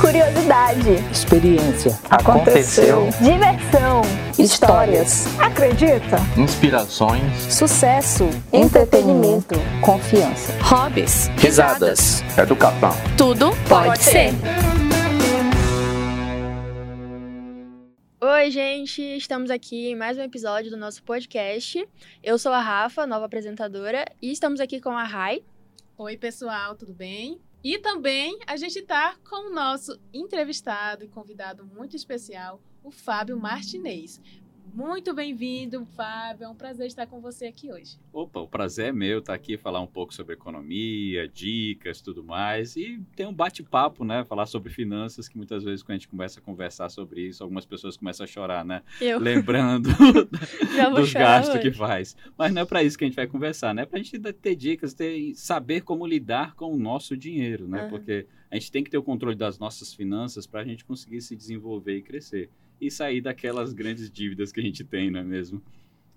Curiosidade. Experiência. Aconteceu. Diversão. Histórias. Acredita? Inspirações. Sucesso. Entretenimento. Confiança. hobbies, Risadas. Educação. tudo pode, ser. Oi, gente! Estamos aqui em mais um episódio do nosso podcast. Eu sou a Rafa, nova apresentadora, e estamos aqui com a Rai. Oi, pessoal, tudo bem? E também a gente está com o nosso entrevistado e convidado muito especial, o Fábio Martinez. Muito bem-vindo, Fábio. É um prazer estar com você aqui hoje. Opa, o prazer é meu estar aqui falar um pouco sobre economia, dicas, tudo mais e ter um bate-papo, né? Falar sobre finanças, que muitas vezes quando a gente começa a conversar sobre isso, algumas pessoas começam a chorar, né? Eu Lembrando dos gastos hoje. que faz. Mas não é para isso que a gente vai conversar, né? É para a gente ter dicas, ter, saber como lidar com o nosso dinheiro, né? Aham. Porque a gente tem que ter o controle das nossas finanças para a gente conseguir se desenvolver e crescer. E sair daquelas grandes dívidas que a gente tem, não é mesmo?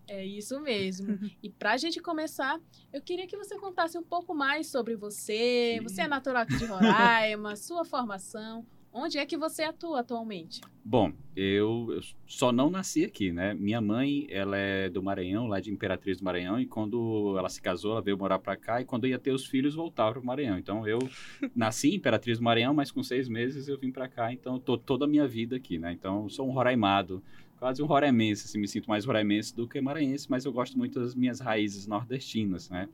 É isso mesmo. E para a gente começar, eu queria que você contasse um pouco mais sobre você. Você é natural de Roraima, sua formação. Onde é que você atua atualmente? Bom, eu, eu só não nasci aqui, né? Minha mãe, ela é do Maranhão, lá de Imperatriz do Maranhão, e quando ela se casou, ela veio morar pra cá, e quando ia ter os filhos, voltava pro Maranhão. Então, eu nasci em Imperatriz do Maranhão, mas com seis meses eu vim pra cá, então tô toda a minha vida aqui, né? Então, sou um roraimado, quase um roraimense, assim, me sinto mais roraimense do que maranhense, mas eu gosto muito das minhas raízes nordestinas, né?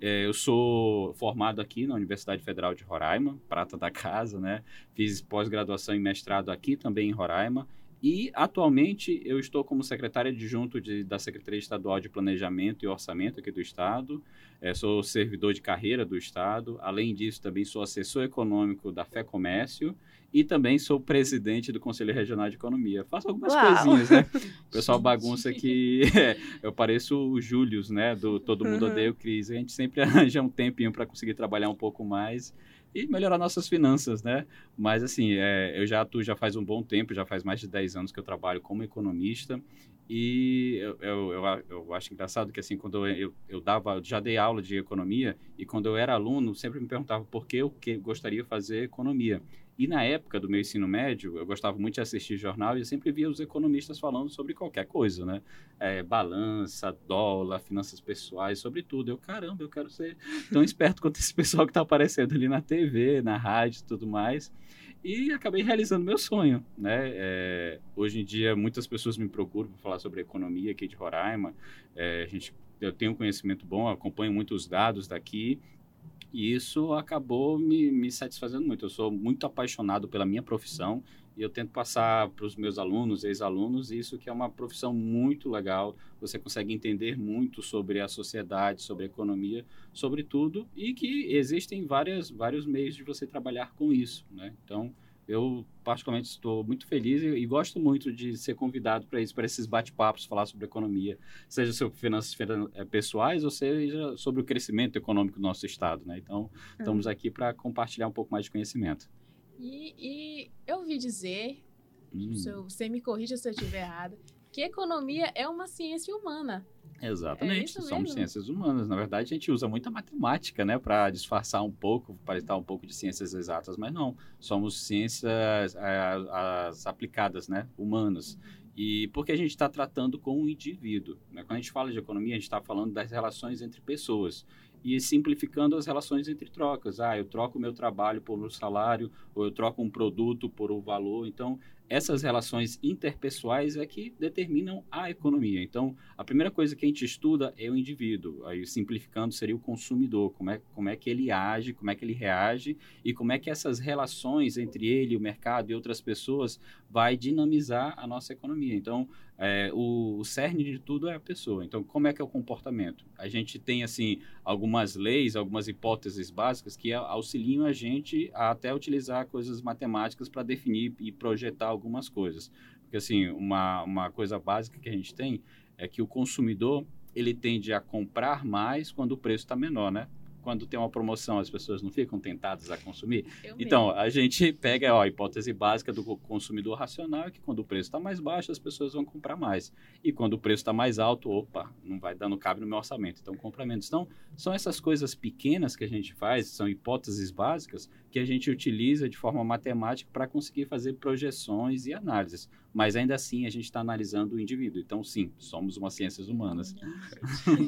É, eu sou formado aqui na Universidade Federal de Roraima, prata da casa, né? Fiz pós-graduação e mestrado aqui também em Roraima. E atualmente eu estou como secretário adjunto de, da Secretaria Estadual de Planejamento e Orçamento aqui do Estado. Eh, sou servidor de carreira do Estado. Além disso, também sou assessor econômico da Fé Comércio e também sou presidente do Conselho Regional de Economia. Faço algumas Uau! coisinhas, né? O pessoal bagunça que é, eu pareço o Július, né? Do Todo Mundo Uhum. Odeia o Cris. A gente sempre arranja um tempinho para conseguir trabalhar um pouco mais e melhorar nossas finanças, né? Mas, assim, é, eu já atuo já faz um bom tempo, já faz mais de 10 anos que eu trabalho como economista. E eu, eu, eu, eu acho engraçado que, assim, quando eu, eu, dava, eu já dei aula de economia, e quando eu era aluno, sempre me perguntava por que eu que gostaria de fazer economia. E na época do meu ensino médio, eu gostava muito de assistir jornal e eu sempre via os economistas falando sobre qualquer coisa, né? É, balança, dólar, finanças pessoais, sobre tudo. Eu, caramba, eu quero ser tão esperto quanto esse pessoal que está aparecendo ali na TV, na rádio e tudo mais. E acabei realizando meu sonho, né? É, hoje em dia, muitas pessoas me procuram para falar sobre economia aqui de Roraima. É, a gente, eu tenho um conhecimento bom, acompanho muitos dados daqui. E isso acabou me, me satisfazendo muito. Eu sou muito apaixonado pela minha profissão e eu tento passar para os meus alunos, ex-alunos, isso que é uma profissão muito legal. Você consegue entender muito sobre a sociedade, sobre a economia, sobre tudo, e que existem várias, vários meios de você trabalhar com isso. Né? Então, eu particularmente estou muito feliz e, e gosto muito de ser convidado para isso, para esses bate-papos, falar sobre economia, seja sobre finanças finan- eh, pessoais ou seja sobre o crescimento econômico do nosso estado. Né? Então, estamos aqui para compartilhar um pouco mais de conhecimento. E, e eu ouvi dizer, Hum, se eu- você me corrija se eu estiver errada, que economia é uma ciência humana. Exatamente, É somos ciências humanas. Na verdade, a gente usa muita matemática, né, para disfarçar um pouco, para estar um pouco de ciências exatas, mas não. Somos ciências eh, as aplicadas, né, humanas. E porque a gente está tratando com o indivíduo. Né? Quando a gente fala de economia, a gente está falando das relações entre pessoas. E simplificando as relações entre trocas. Ah, eu troco o meu trabalho por um salário, ou eu troco um produto por um valor. Então, essas relações interpessoais é que determinam a economia. Então, a primeira coisa que a gente estuda é o indivíduo. Aí, simplificando, seria o consumidor. Como é, como é que ele age, como é que ele reage e como é que essas relações entre ele, o mercado e outras pessoas vai dinamizar a nossa economia. Então, é, o, o cerne de tudo é a pessoa. Então, como é que é o comportamento? A gente tem, assim, algumas leis, algumas hipóteses básicas que auxiliam a gente a até utilizar coisas matemáticas para definir e projetar algumas coisas. Porque, assim, uma, uma coisa básica que a gente tem é que o consumidor, ele tende a comprar mais quando o preço está menor, né? Quando tem uma promoção, as pessoas não ficam tentadas a consumir? Eu Então, a gente pega ó, a hipótese básica do consumidor racional, é que quando o preço está mais baixo, as pessoas vão comprar mais. E quando o preço está mais alto, opa, não vai dando cabe no meu orçamento, então compra menos. Então, são essas coisas pequenas que a gente faz, são hipóteses básicas, que a gente utiliza de forma matemática para conseguir fazer projeções e análises. Mas ainda assim a gente está analisando o indivíduo. Então, sim, somos uma ciências humanas.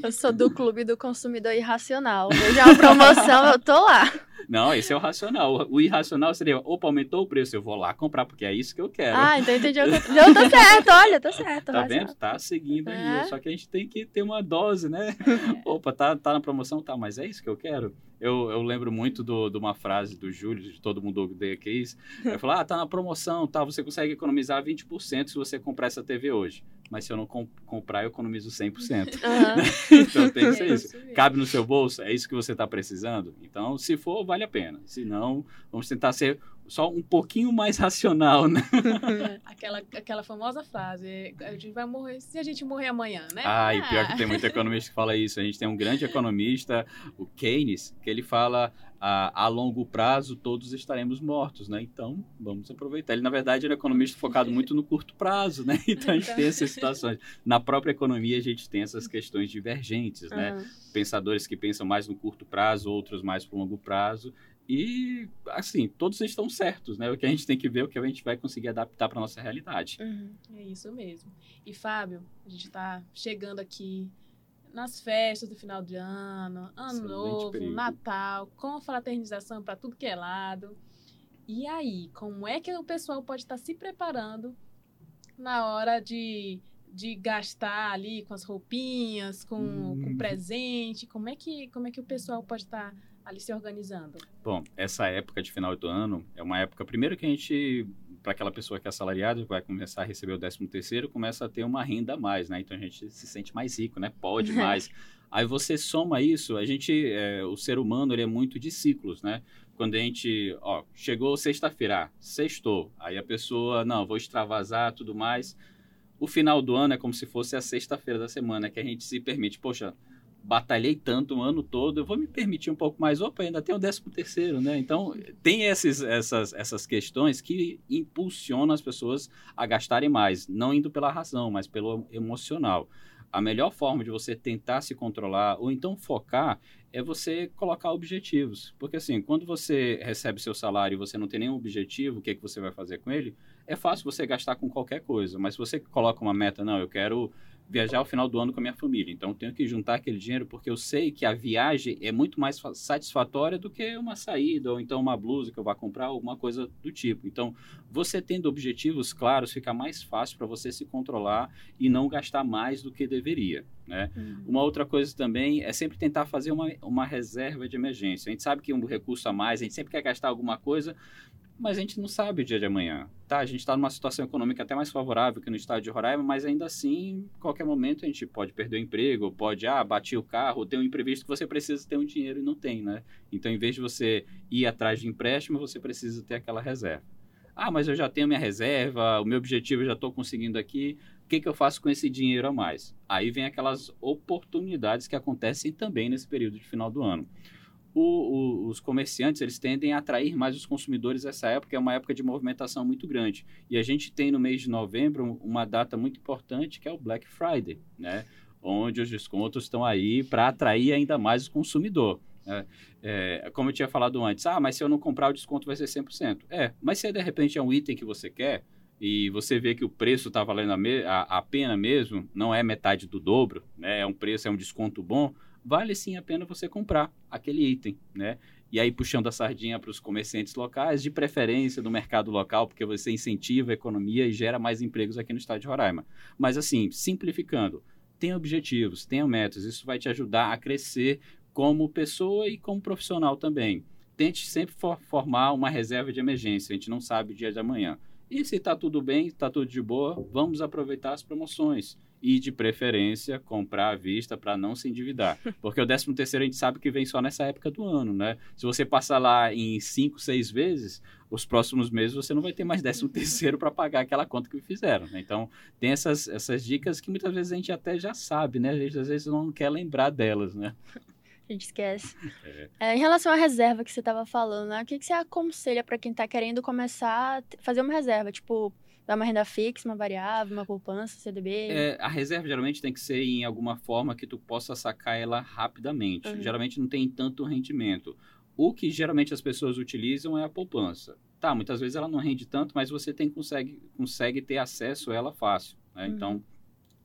Eu sou do clube do consumidor irracional. Vejo uma promoção, eu tô lá. Não, esse é o racional. O irracional seria, opa, aumentou o preço, eu vou lá comprar, porque é isso que eu quero. Ah, então entendi. Eu tô, tô certo, olha, tô certo. Tá racional. vendo? Tá seguindo É. aí. Só que a gente tem que ter uma dose, né? Opa, tá, tá na promoção, tá, mas é isso que eu quero. Eu, eu lembro muito do- de uma frase do Júlio, de todo mundo odeia case. Ele falou: ah, tá na promoção, tá, você consegue economizar 20% se você comprar essa TV hoje. Mas se eu não com- comprar, eu economizo 100%. Aham. então tem que ser É isso. isso mesmo. Cabe no seu bolso? É isso que você está precisando? Então, se for, vale a pena. Se não, vamos tentar ser só um pouquinho mais racional, né? Aquela, aquela famosa frase, é, a gente vai morrer se a gente morrer amanhã, né? Ah, e pior que tem muito economista que fala isso. A gente tem um grande economista, o Keynes, que ele fala a, a longo prazo todos estaremos mortos, né? Então, vamos aproveitar. Ele, na verdade, um economista focado muito no curto prazo, né? Então, a gente tem essas situações. Na própria economia, a gente tem essas questões divergentes, né? Aham. pensadores que pensam mais no curto prazo, outros mais para o longo prazo. E, assim, todos estão certos, né? O que a gente tem que ver é o que a gente vai conseguir adaptar para nossa realidade. Uhum. É isso mesmo. E Fábio, a gente está chegando aqui nas festas do final de ano, ano Excelente novo, período. Natal, com fraternização para tudo que é lado. E aí, como é que o pessoal pode estar se preparando na hora de, de gastar ali com as roupinhas, com, Hum. com presente? Como é, que, como é que o pessoal pode estar ali se organizando? Bom, essa época de final do ano é uma época, primeiro que a gente, para aquela pessoa que é assalariada, vai começar a receber o 13 terceiro, começa a ter uma renda a mais, né? Então a gente se sente mais rico, né? Pode mais. Aí você soma isso, a gente, é, o ser humano, ele é muito de ciclos, né? Quando a gente, ó, chegou sexta-feira, ah, sextou, aí a pessoa, não, vou extravasar, tudo mais. O final do ano é como se fosse a sexta-feira da semana, que a gente se permite, poxa, batalhei tanto o ano todo, eu vou me permitir um pouco mais. Opa, ainda tem o 13 terceiro, né? Então, tem esses, essas, essas questões que impulsionam as pessoas a gastarem mais, não indo pela razão, mas pelo emocional. A melhor forma de você tentar se controlar ou então focar é você colocar objetivos. Porque assim, quando você recebe seu salário e você não tem nenhum objetivo, o que, é que você vai fazer com ele? É fácil você gastar com qualquer coisa, mas se você coloca uma meta, não, eu quero viajar ao final do ano com a minha família. Então, eu tenho que juntar aquele dinheiro porque eu sei que a viagem é muito mais fa- satisfatória do que uma saída ou então uma blusa que eu vá comprar, alguma coisa do tipo. Então, você tendo objetivos claros, fica mais fácil para você se controlar e não gastar mais do que deveria, né? Uhum. Uma outra coisa também é sempre tentar fazer uma, uma reserva de emergência. A gente sabe que um recurso a mais, a gente sempre quer gastar alguma coisa, mas a gente não sabe o dia de amanhã. Tá, a gente está numa situação econômica até mais favorável que no estado de Roraima, mas ainda assim, qualquer momento a gente pode perder o emprego, pode, ah, bati o carro, tem um imprevisto que você precisa ter um dinheiro e não tem, né? Então, em vez de você ir atrás de empréstimo, você precisa ter aquela reserva. Ah, mas eu já tenho minha reserva, o meu objetivo eu já estou conseguindo aqui, o que, que eu faço com esse dinheiro a mais? Aí vem aquelas oportunidades que acontecem também nesse período de final do ano. O- o- os comerciantes eles tendem a atrair mais os consumidores nessa época, é uma época de movimentação muito grande. E a gente tem no mês de novembro uma data muito importante que é o Black Friday, né? onde os descontos estão aí para atrair ainda mais o consumidor. né? É, como eu tinha falado antes, ah, mas se eu não comprar o desconto vai ser 100%. É, mas se de repente é um item que você quer e você vê que o preço está valendo a, me- a- a pena mesmo, não é metade do dobro, né? é um preço, é um desconto bom, vale sim a pena você comprar aquele item, né? E aí puxando a sardinha para os comerciantes locais, de preferência do mercado local, porque você incentiva a economia e gera mais empregos aqui no estado de Roraima. Mas assim, simplificando, tenha objetivos, tenha metas, isso vai te ajudar a crescer como pessoa e como profissional também. Tente sempre for- formar uma reserva de emergência, a gente não sabe o dia de amanhã. E se está tudo bem, está tudo de boa, vamos aproveitar as promoções. E, de preferência, comprar à vista para não se endividar. Porque o 13 terceiro a gente sabe que vem só nessa época do ano, né? Se você passar lá em 5, 6 vezes, os próximos meses você não vai ter mais 13 terceiro para pagar aquela conta que fizeram. né? Então, tem essas, essas dicas que muitas vezes a gente até já sabe, né? A gente às vezes não quer lembrar delas, né? A gente esquece. É. É, em relação à reserva que você estava falando, né? O que, que você aconselha para quem está querendo começar a fazer uma reserva? Tipo, dar uma renda fixa, uma variável, uma poupança, CDB? É, a reserva geralmente tem que ser em alguma forma que tu possa sacar ela rapidamente. Uhum. Geralmente não tem tanto rendimento. O que geralmente as pessoas utilizam é a poupança. Tá, muitas vezes ela não rende tanto, mas você tem consegue, consegue ter acesso a ela fácil. Né? Uhum. Então,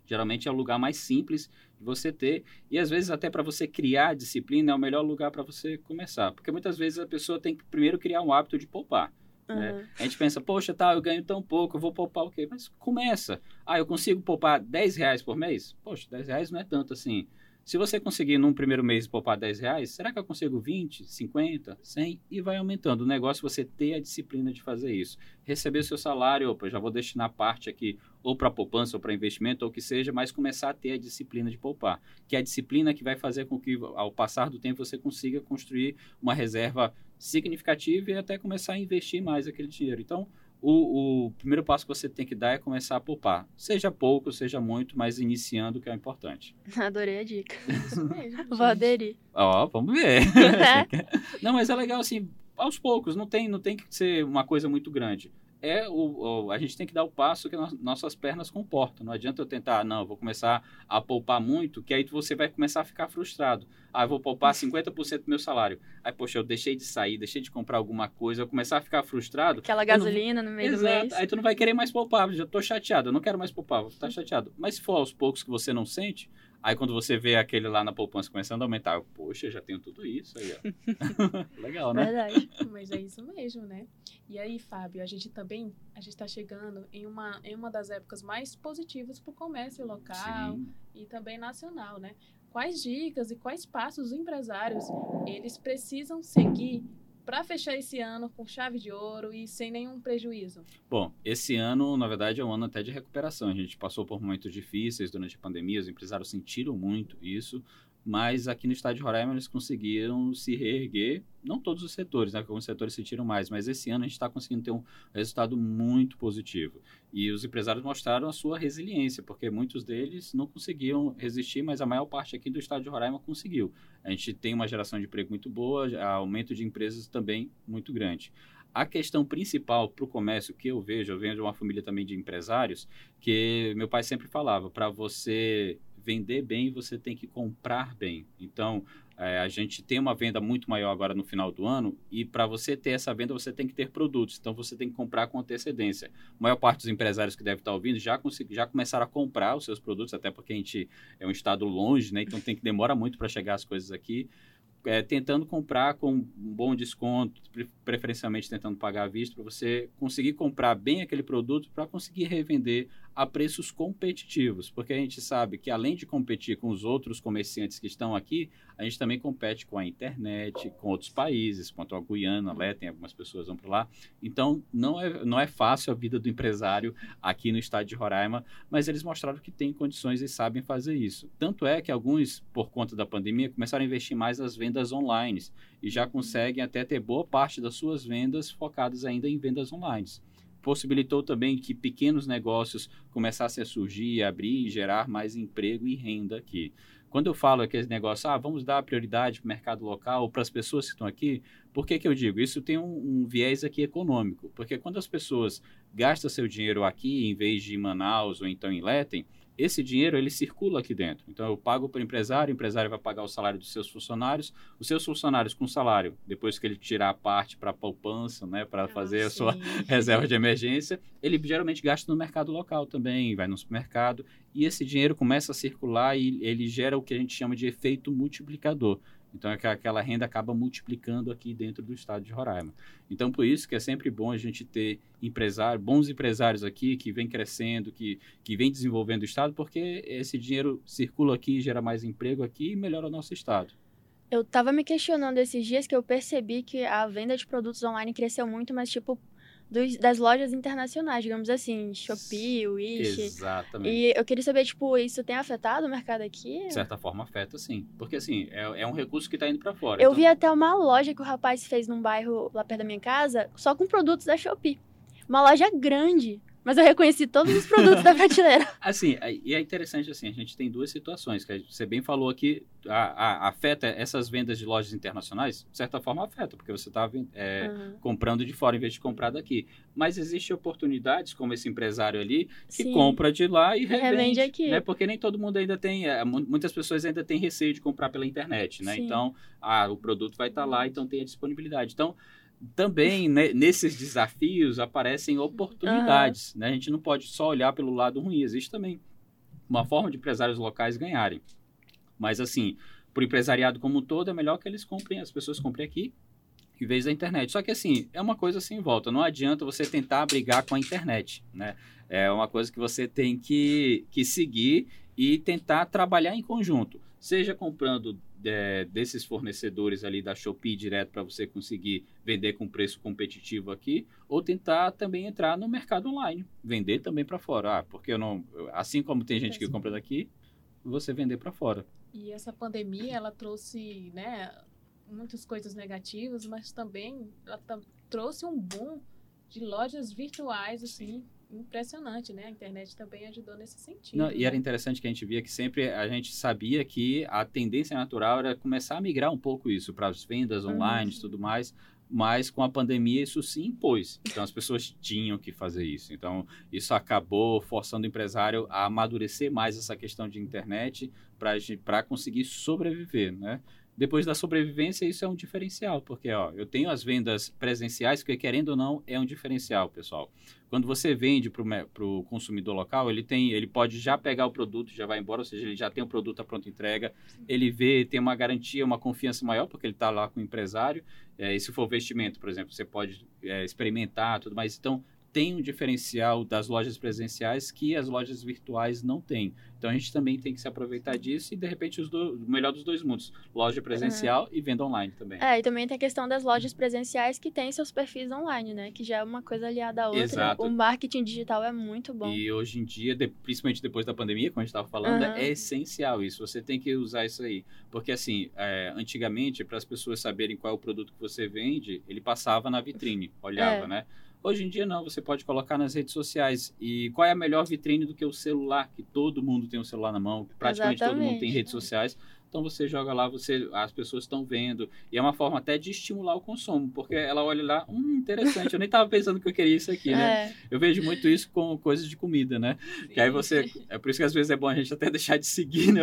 geralmente é o lugar mais simples de você ter. E às vezes até para você criar disciplina é o melhor lugar para você começar. Porque muitas vezes a pessoa tem que primeiro criar um hábito de poupar. Né? Uhum. A gente pensa, poxa, tá, eu ganho tão pouco, eu vou poupar o quê? Mas começa. Ah, eu consigo poupar 10 reais por mês? Poxa, 10 reais não é tanto assim. Se você conseguir num primeiro mês poupar 10 reais, será que eu consigo 20, 50, 100? E vai aumentando. O negócio é você ter a disciplina de fazer isso. Receber seu salário, opa, já vou destinar parte aqui ou para poupança ou para investimento ou o que seja, mas começar a ter a disciplina de poupar. Que é a disciplina que vai fazer com que, ao passar do tempo, você consiga construir uma reserva significativa e até começar a investir mais aquele dinheiro. Então, o, o primeiro passo que você tem que dar é começar a poupar. Seja pouco, seja muito, mas iniciando que é o importante. Adorei a dica. Isso mesmo. Vou aderir. Ó, vamos ver. É. não, mas é legal assim, aos poucos, não tem, não tem que ser uma coisa muito grande. É o, o- a gente tem que dar o passo que no- nossas pernas comportam. Não adianta eu tentar, não, eu vou começar a poupar muito, que aí você vai começar a ficar frustrado. Ah, eu vou poupar 50% do meu salário. Aí, poxa, eu deixei de sair, deixei de comprar alguma coisa, eu começar a ficar frustrado. Aquela Eu não- gasolina no meio do Exato. mês. Aí tu não vai querer mais poupar, já tô chateado, eu não quero mais poupar, vou estar chateado. Mas se for aos poucos que você não sente, aí quando você vê aquele lá na poupança começando a aumentar, eu, poxa, já tenho tudo isso aí, ó. Legal, né? Verdade. Mas é isso mesmo, né? E aí, Fábio, a gente também a gente está chegando em uma, em uma das épocas mais positivas para o comércio local Sim. e também nacional, né? Quais dicas e quais passos os empresários eles precisam seguir para fechar esse ano com chave de ouro e sem nenhum prejuízo? Bom, esse ano, na verdade, é um ano até de recuperação. A gente passou por momentos difíceis durante a pandemia, os empresários sentiram muito isso, mas aqui no estado de Roraima eles conseguiram se reerguer, não todos os setores, né? alguns setores sentiram mais, mas esse ano a gente está conseguindo ter um resultado muito positivo. E os empresários mostraram a sua resiliência, porque muitos deles não conseguiam resistir, mas a maior parte aqui do estado de Roraima conseguiu. A gente tem uma geração de emprego muito boa, aumento de empresas também muito grande. A questão principal para o comércio que eu vejo, eu venho de uma família também de empresários, que meu pai sempre falava, para você vender bem, você tem que comprar bem. Então, é, a gente tem uma venda muito maior agora no final do ano e para você ter essa venda, você tem que ter produtos. Então, você tem que comprar com antecedência. A maior parte dos empresários que deve estar ouvindo já, já começaram a comprar os seus produtos, até porque a gente é um estado longe, né? Então, tem que demora muito para chegar as coisas aqui. É, tentando comprar com um bom desconto, pre- preferencialmente tentando pagar à vista, para você conseguir comprar bem aquele produto para conseguir revender a preços competitivos, porque a gente sabe que além de competir com os outros comerciantes que estão aqui, a gente também compete com a internet, com outros países, quanto a Guiana, né, tem algumas pessoas vão para lá. Então, não é, não é fácil a vida do empresário aqui no estado de Roraima, mas eles mostraram que têm condições e sabem fazer isso. Tanto é que alguns, por conta da pandemia, começaram a investir mais nas vendas online e já conseguem até ter boa parte das suas vendas focadas ainda em vendas online. Possibilitou também que pequenos negócios começassem a surgir, abrir e gerar mais emprego e renda aqui. Quando eu falo aquele negócio, ah, vamos dar prioridade para o mercado local para as pessoas que estão aqui, por que, que eu digo? Isso tem um, um viés aqui econômico, porque quando as pessoas gastam seu dinheiro aqui em vez de em Manaus ou então em Letem, esse dinheiro ele circula aqui dentro. Então eu pago para o empresário, o empresário vai pagar o salário dos seus funcionários, os seus funcionários com salário, depois que ele tirar a parte para a poupança, né, para fazer a sua Sim. reserva de emergência, ele geralmente gasta no mercado local também, vai no supermercado, e esse dinheiro começa a circular e ele gera o que a gente chama de efeito multiplicador. Então, é que aquela renda acaba multiplicando aqui dentro do estado de Roraima. Então, por isso que é sempre bom a gente ter empresário, bons empresários aqui que vem crescendo, que, que vem desenvolvendo o estado, porque esse dinheiro circula aqui, gera mais emprego aqui e melhora o nosso estado. Eu tava me questionando esses dias que eu percebi que a venda de produtos online cresceu muito, mas tipo, dos- das lojas internacionais, digamos assim, Shopee, Wish. Exatamente. E eu queria saber, tipo, isso tem afetado o mercado aqui? De certa forma, afeta sim. Porque, assim, é, é um recurso que está indo para fora. Eu Então, vi até uma loja que o rapaz fez num bairro lá perto da minha casa, só com produtos da Shopee. Uma loja grande, Mas eu reconheci todos os produtos da prateleira. Assim, é- e é interessante assim, a gente tem duas situações, que você bem falou aqui, a, a- afeta essas vendas de lojas internacionais, de certa forma afeta, porque você está Aham. comprando de fora em vez de comprar daqui. Mas existem oportunidades, como esse empresário ali, que Sim. compra de lá e revende revende, aqui. Né? Porque nem todo mundo ainda tem, é, mu- muitas pessoas ainda têm receio de comprar pela internet, né? Sim. Então, ah, o produto vai estar lá, então tem a disponibilidade. Então, também né, nesses desafios aparecem oportunidades, né? A gente não pode só olhar pelo lado ruim, existe também uma forma de empresários locais ganharem. Mas assim, para o empresariado como um todo, é melhor que eles comprem, as pessoas comprem aqui em vez da internet. Só que assim, é uma coisa sem volta. Não adianta você tentar brigar com a internet, né? É uma coisa que você tem que, que seguir e tentar trabalhar em conjunto. Seja comprando é, desses fornecedores ali da Shopee direto para você conseguir vender com preço competitivo aqui, ou tentar também entrar no mercado online, vender também para fora. Ah, porque eu não, assim como tem gente que compra daqui, você vender para fora. E essa pandemia, ela trouxe, né, muitas coisas negativas, mas também ela trouxe um boom de lojas virtuais, assim, impressionante, né? A internet também ajudou nesse sentido. Não, e era né? interessante que a gente via que sempre a gente sabia que a tendência natural era começar a migrar um pouco isso para as vendas online e tudo mais, mas com a pandemia isso se impôs. Então as pessoas tinham que fazer isso. Então isso acabou forçando o empresário a amadurecer mais essa questão de internet para conseguir sobreviver, né? Depois da sobrevivência, isso é um diferencial, porque ó, eu tenho as vendas presenciais, que querendo ou não, é um diferencial, pessoal. Quando você vende para o consumidor local, ele tem, ele pode já pegar o produto, já vai embora, ou seja, ele já tem o produto à pronta entrega, ele vê, tem uma garantia, uma confiança maior, porque ele está lá com o empresário. É, e se for vestimento, por exemplo, você pode é, experimentar tudo mais. Então, tem um diferencial das lojas presenciais que as lojas virtuais não têm. Então a gente também tem que se aproveitar disso e de repente os do, o melhor dos dois mundos, loja presencial e venda online também. É, e também tem a questão das lojas presenciais que têm seus perfis online, né? Que já é uma coisa aliada à outra. Exato. O marketing digital é muito bom. E hoje em dia, de- principalmente depois da pandemia, como a gente estava falando, Aham. é essencial isso. Você tem que usar isso aí. Porque, assim, é, antigamente, para as pessoas saberem qual é o produto que você vende, ele passava na vitrine, olhava, É. né? Hoje em dia, não. Você pode colocar nas redes sociais. E qual é a melhor vitrine do que o celular? Que todo mundo tem um celular na mão. Praticamente todo mundo tem Exatamente. redes sociais. Então você joga lá, você, as pessoas estão vendo. E é uma forma até de estimular o consumo. Porque ela olha lá, hum, interessante. Eu nem estava pensando que eu queria isso aqui, né? É, Eu vejo muito isso com coisas de comida, né? Que aí você. É por isso que às vezes é bom a gente até deixar de seguir, né?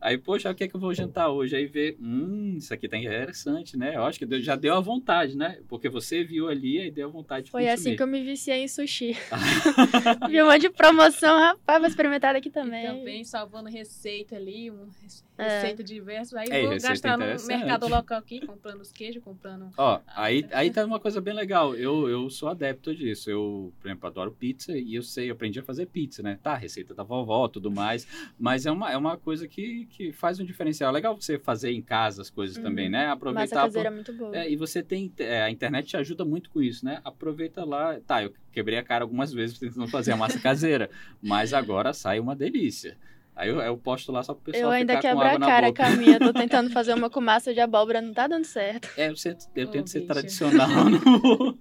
Aí, poxa, o que é que eu vou jantar hoje? Aí vê, hum, isso aqui tá interessante, né? Eu acho que já deu a vontade, né? Porque você viu ali e deu a vontade de foi consumir. assim que eu me viciei em sushi. Vi um monte de promoção, rapaz, vou experimentar daqui E também. também salvando receita ali, um rece- É. receita diversa. Aí É, vou gastar no mercado local aqui, comprando os queijos, comprando. Ó, aí, aí tá uma coisa bem legal. Eu, eu sou adepto disso. Eu, por exemplo, adoro pizza e eu sei, eu aprendi a fazer pizza, né? Tá, receita da vovó, tudo mais. Mas é uma, é uma coisa que, que faz um diferencial. É legal você fazer em casa as coisas Uhum. também, né? Massa Aproveitar. caseira é muito boa. É, e você tem. é, a internet te ajuda muito com isso, né? Aproveita lá. Tá, eu quebrei a cara algumas vezes tentando fazer a massa caseira, mas agora sai uma delícia. Aí eu, eu posto lá só pro pessoal eu ainda ficar com quebro água a na cara com a minha. Tô tentando fazer uma com massa de abóbora, não tá dando certo. É, eu, tento- eu tento ser tradicional, não,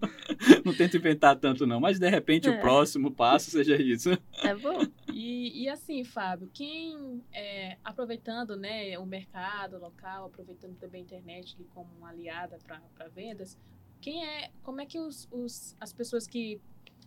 não tento inventar tanto não, mas de repente o É. próximo passo seja isso. É bom. E, e assim, Fábio, quem é, aproveitando né, o mercado local, aproveitando também a internet como uma aliada para vendas, quem é, como é que os, os- as pessoas que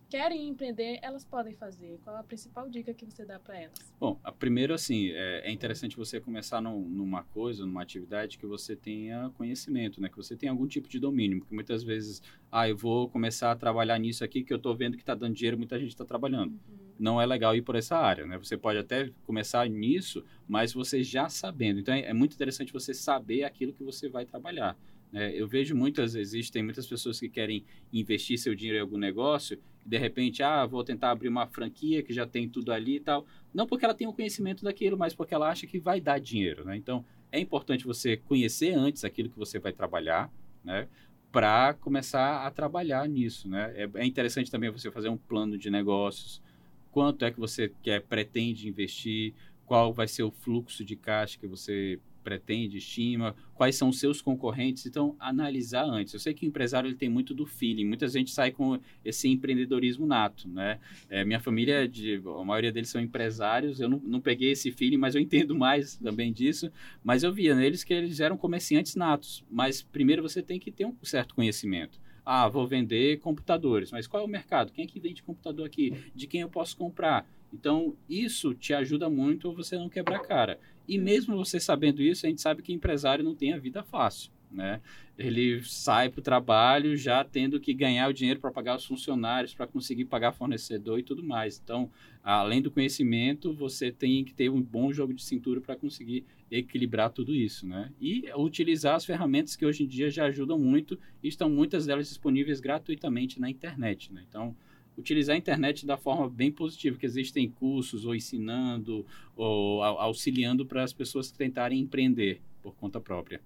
querem empreender, elas podem fazer? Qual a principal dica que você dá para elas? Bom, primeiro assim, é, é interessante você começar num- numa coisa, numa atividade que você tenha conhecimento, né? Que você tenha algum tipo de domínio, porque muitas vezes, ah, eu vou começar a trabalhar nisso aqui que eu estou vendo que está dando dinheiro, muita gente está trabalhando. não é legal ir por essa área, né? Você pode até começar nisso, mas você já sabendo. Então é, é muito interessante você saber aquilo que você vai trabalhar. né? eu vejo muitas, existem muitas pessoas que querem investir seu dinheiro em algum negócio de repente, ah, vou tentar abrir uma franquia que já tem tudo ali e tal. Não porque ela tem o conhecimento daquilo, mas porque ela acha que vai dar dinheiro, né? Então é importante você conhecer antes aquilo que você vai trabalhar, né? Para começar a trabalhar nisso, né? É, é interessante também você fazer um plano de negócios, quanto é que você quer, pretende investir, qual vai ser o fluxo de caixa que você pretende, estima, quais são os seus concorrentes. Então, analisar antes. Eu sei que o empresário ele tem muito do feeling. Muita gente sai com esse empreendedorismo nato, né? É, minha família, de, a maioria deles são empresários. Eu não, não peguei esse feeling, mas eu entendo mais também disso. Mas eu via neles que eles eram comerciantes natos. Mas primeiro você tem que ter um certo conhecimento. Ah, vou vender computadores, mas qual é o mercado? Quem é que vende computador aqui? De quem eu posso comprar? Então, isso te ajuda muito você não quebrar cara. E mesmo você sabendo isso, a gente sabe que empresário não tem a vida fácil, né? Ele sai para o trabalho já tendo que ganhar o dinheiro para pagar os funcionários, para conseguir pagar fornecedor e tudo mais. Então, além do conhecimento, você tem que ter um bom jogo de cintura para conseguir equilibrar tudo isso, né? E utilizar as ferramentas que hoje em dia já ajudam muito e estão muitas delas disponíveis gratuitamente na internet, né? Então, utilizar a internet da forma bem positiva, que existem cursos ou ensinando ou auxiliando para as pessoas que tentarem empreender por conta própria.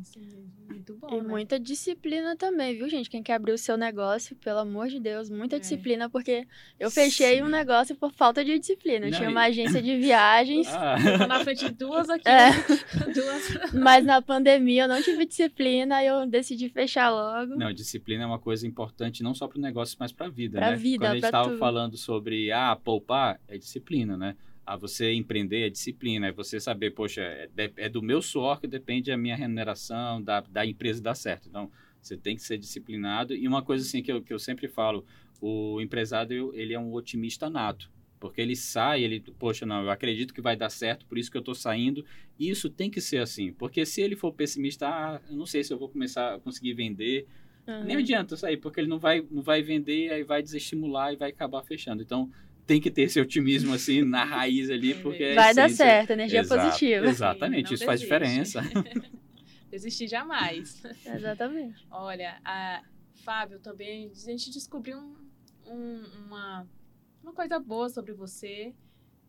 Isso mesmo, muito bom. E né? muita disciplina também, viu, gente? Quem quer abrir o seu negócio, pelo amor de Deus, muita É. disciplina, porque eu fechei Sim. um negócio por falta de disciplina. Eu Não, tinha e- uma agência de viagens, Ah, na frente de duas aqui. É. Duas. mas na pandemia eu não tive disciplina, aí eu decidi fechar logo. Não, disciplina é uma coisa importante não só para o negócio, mas para a vida, Pra né? vida, Quando a gente estava falando sobre, ah, poupar, é disciplina, né? Ah, você empreender é disciplina, é você saber, poxa, é, é do meu suor que depende a minha remuneração, da, da empresa dar certo. Então, você tem que ser disciplinado. E uma coisa assim que eu, que eu sempre falo, o empresário, ele é um otimista nato. Porque ele sai, ele, poxa, não, eu acredito que vai dar certo, por isso que eu estou saindo. Isso tem que ser assim. Porque se ele for pessimista, ah, eu não sei se eu vou começar a conseguir vender, Uhum. nem adianta sair, porque ele não vai, não vai vender, aí vai desestimular e vai acabar fechando. Então, tem que ter esse otimismo, assim, na raiz ali, porque... é Vai dar essência- certo, energia Exato, positiva. Exatamente, Não isso faz desiste. diferença. Desistir jamais. Exatamente. Olha, a Fábio também, a gente descobriu um- um- uma, uma coisa boa sobre você,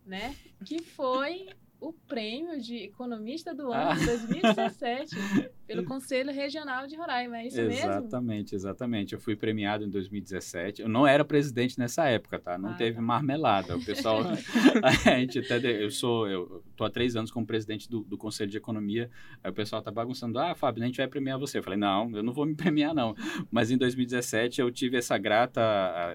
né? Que foi o prêmio de economista do ano Ah. de 2017 pelo Conselho Regional de Roraima, é isso mesmo? Exatamente, exatamente. Eu fui premiado em 2017. Eu não era presidente nessa época, tá? Não Ah, teve tá. marmelada. O pessoal, a gente até, eu sou, eu tô há três anos como presidente do, do Conselho de Economia. Aí o pessoal tá bagunçando. Ah, Fábio, a gente vai premiar você. Eu falei, não, eu não vou me premiar não. Mas em 2017 eu tive essa grata,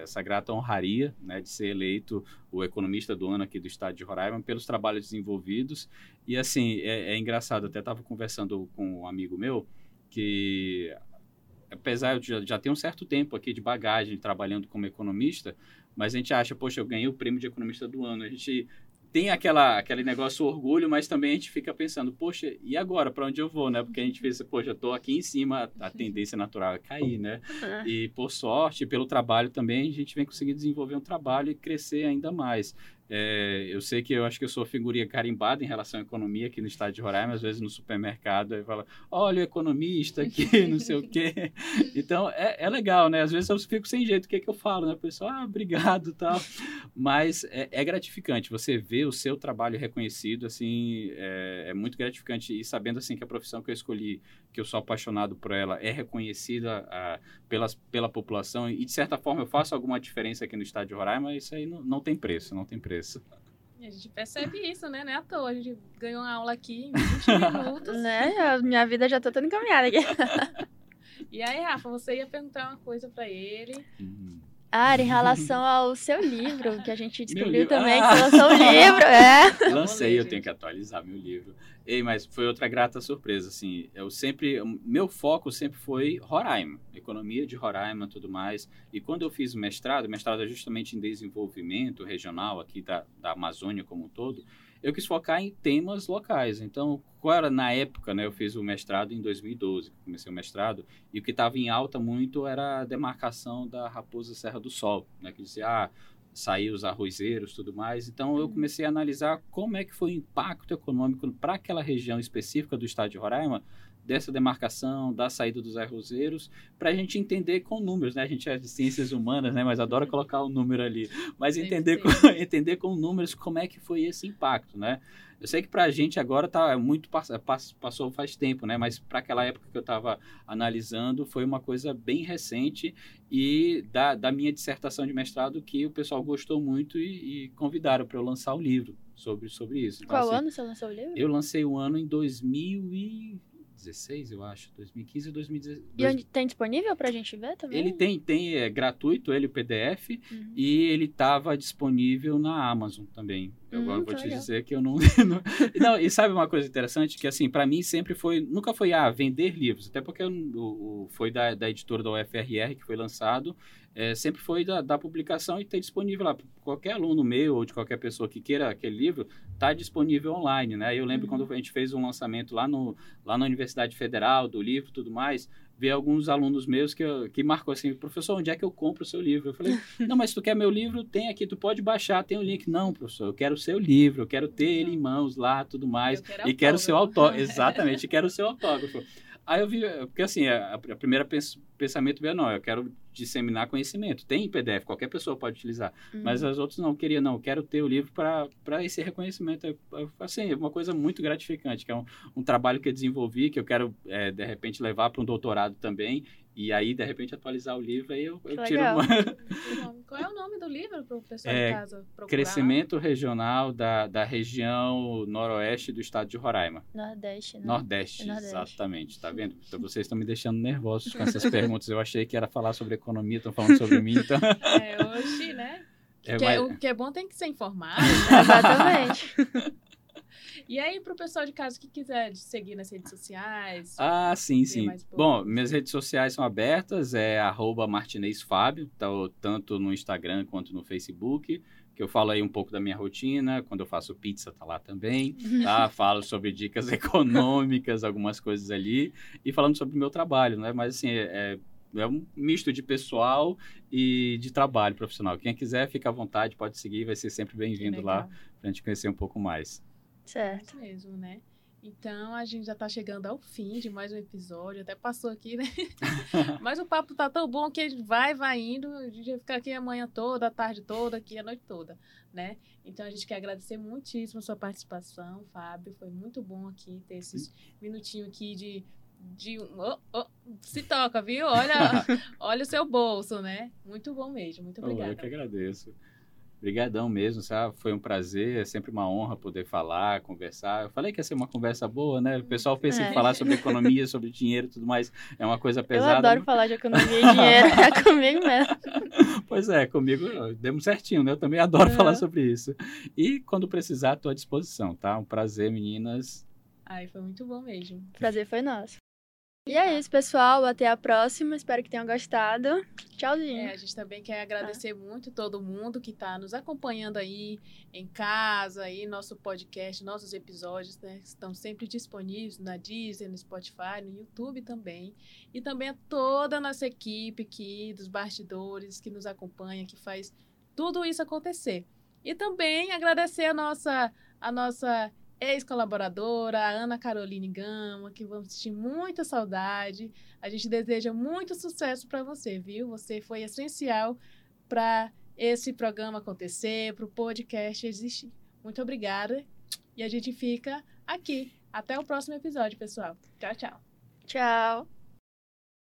essa grata honraria, né, de ser eleito o economista do ano aqui do estado de Roraima pelos trabalhos desenvolvidos. E assim, é, é engraçado, até estava conversando com um amigo meu que, apesar de já, já ter um certo tempo aqui de bagagem trabalhando como economista, mas a gente acha, poxa, eu ganhei o prêmio de economista do ano. A gente tem aquela, aquele negócio orgulho, mas também a gente fica pensando, poxa, e agora, para onde eu vou, né? Porque a gente pensa, poxa, eu tô aqui em cima, a tendência natural é cair, né? E por sorte, pelo trabalho também, a gente vem conseguir desenvolver um trabalho e crescer ainda mais. É, eu sei que eu acho que eu sou figurinha carimbada em relação à economia aqui no estado de Roraima, às vezes no supermercado, aí fala, olha o economista aqui, não sei o quê. Então, é, é legal, né? Às vezes eu fico sem jeito, o que é que eu falo, né? O pessoal, ah, obrigado tal. Mas é, é gratificante, você vê o seu trabalho reconhecido, assim, é, é muito gratificante. E sabendo, assim, que a profissão que eu escolhi, que eu sou apaixonado por ela, é reconhecida ah, pelas, pela população e, de certa forma, eu faço alguma diferença aqui no estado de Roraima, isso aí não, não tem preço, não tem preço. A gente percebe isso, né? Não é à toa. A gente ganhou uma aula aqui em 20 minutos. Né? A minha vida já tá toda encaminhada aqui. E aí, Rafa, você ia perguntar uma coisa pra ele. Hum. Ah, em relação ao seu livro, que a gente descobriu também Ah. que você lançou um livro. É. Lancei, eu tenho que atualizar meu livro. Ei, mas foi outra grata surpresa, assim. Eu sempre, meu foco sempre foi Roraima, economia de Roraima, tudo mais. E quando eu fiz o mestrado, mestrado é justamente em desenvolvimento regional aqui da, da Amazônia como um todo. Eu quis focar em temas locais. Então, qual era na época, né? Eu fiz o mestrado em 2012, comecei o mestrado, e o que estava em alta muito era a demarcação da Raposa Serra do Sol, né? Que dizia, ah, sair os arrozeiros tudo mais. Então eu comecei a analisar como é que foi o impacto econômico para aquela região específica do estado de Roraima dessa demarcação, da saída dos arrozeiros, para a gente entender com números, né? A gente é de ciências humanas, né? Mas adora colocar o número ali. Mas entender com, entender com números como é que foi esse impacto, né? Eu sei que para a gente agora tá muito pass- pass- passou faz tempo, né? Mas para aquela época que eu estava analisando foi uma coisa bem recente e da, da minha dissertação de mestrado que o pessoal gostou muito e, e convidaram para eu lançar o livro sobre, sobre isso. Então, Qual assim, ano você lançou o livro? Eu lancei o ano em 2016, eu acho. 2015 e 2016. E onde tem disponível pra gente ver também? Ele tem, tem é gratuito, ele o PDF, Uhum. e ele estava disponível na Amazon também. Eu Hum, vou que te legal. dizer que eu não, não, não. E sabe uma coisa interessante? Que assim, para mim sempre foi. Nunca foi ah, vender livros, até porque eu- o, o- foi da, da editora da UFRR que foi lançado. É, sempre foi da, da publicação e ter disponível lá. Qualquer aluno meu ou de qualquer pessoa que queira aquele livro, está disponível online, né? Eu lembro Uhum. quando a gente fez um lançamento lá, no, lá na Universidade Federal do livro e tudo mais, ver alguns alunos meus que, eu- que marcou assim, professor, onde é que eu compro o seu livro? Eu falei, não, mas se tu quer meu livro, tem aqui, tu pode baixar, tem o link. Não, professor, eu quero o seu livro, eu quero ter ele em mãos lá, tudo mais, quero e quero o seu autógrafo. autógrafo. Exatamente, quero o seu autógrafo. Aí eu vi, porque assim, a, a primeira pensamento não, eu quero disseminar conhecimento. Tem em PDF, qualquer pessoa pode utilizar. Uhum. Mas as outras não queria, não, eu quero ter o livro para esse reconhecimento. É, Assim, é uma coisa muito gratificante, que é um, um trabalho que eu desenvolvi, que eu quero, é, de repente, levar para um doutorado também, e aí, de repente, atualizar o livro, aí eu, eu tiro uma... Bom. Qual é o nome do livro para o pessoal É, de casa procurar? Crescimento regional da, da região noroeste do estado de Roraima. Nordeste, né? Nordeste, Nordeste. exatamente, tá vendo? Então vocês estão me deixando nervosos com essas perguntas. Eu achei que era falar sobre economia, estão falando sobre mim, então... É, hoje, né? É, Que é- mas- o que é bom tem que ser informado. Exatamente. E aí, pro pessoal de casa que quiser seguir nas redes sociais. Ah, sim, sim. Bom, minhas redes sociais são abertas, é arroba martinezfábio, tá, tanto no Instagram quanto no Facebook, que eu falo aí um pouco da minha rotina, quando eu faço pizza tá lá também, tá? Falo sobre dicas econômicas, algumas coisas ali, e falando sobre o meu trabalho, né? Mas assim, é, é um misto de pessoal e de trabalho profissional. Quem quiser, fica à vontade, pode seguir, vai ser sempre bem-vindo lá Legal. pra gente conhecer um pouco mais. certo. Isso mesmo, né? Então a gente já tá chegando ao fim de mais um episódio. Até passou aqui, né? Mas o papo tá tão bom que a gente vai, vai indo. A gente vai ficar aqui a manhã toda, a tarde toda, aqui a noite toda, né? Então a gente quer agradecer muitíssimo a sua participação, Fábio. Foi muito bom aqui ter esses minutinhos aqui de. de oh, oh, se toca, viu? Olha, olha o seu bolso, né? Muito bom mesmo. Muito Oh, eu obrigada. que agradeço. Obrigadão mesmo, sabe? Foi um prazer, é sempre uma honra poder falar, conversar. Eu falei que ia ser uma conversa boa, né? O pessoal pensa É. em falar sobre economia, sobre dinheiro e tudo mais. É uma coisa Eu pesada. adoro falar de economia e dinheiro. É comigo mesmo. Pois é, comigo demos certinho, né? Eu também adoro Uhum. falar sobre isso. E quando precisar, estou à disposição, tá? Um prazer, meninas. Ai, foi muito bom mesmo. Prazer foi nosso. E é isso, pessoal. Até a próxima. Espero que tenham gostado. Tchauzinho. É, a gente também quer agradecer muito todo mundo que está nos acompanhando aí em casa, aí nosso podcast, nossos episódios, né? Estão sempre disponíveis na Disney, no Spotify, no YouTube também. E também a toda a nossa equipe aqui, dos bastidores, que nos acompanha, que faz tudo isso acontecer. E também agradecer a nossa, a nossa ex-colaboradora, Ana Caroline Gama, que vamos sentir muita saudade. A gente deseja muito sucesso para você, viu? Você foi essencial para esse programa acontecer, para o podcast existir. Muito obrigada. E a gente fica aqui. Até o próximo episódio, pessoal. Tchau, tchau. Tchau.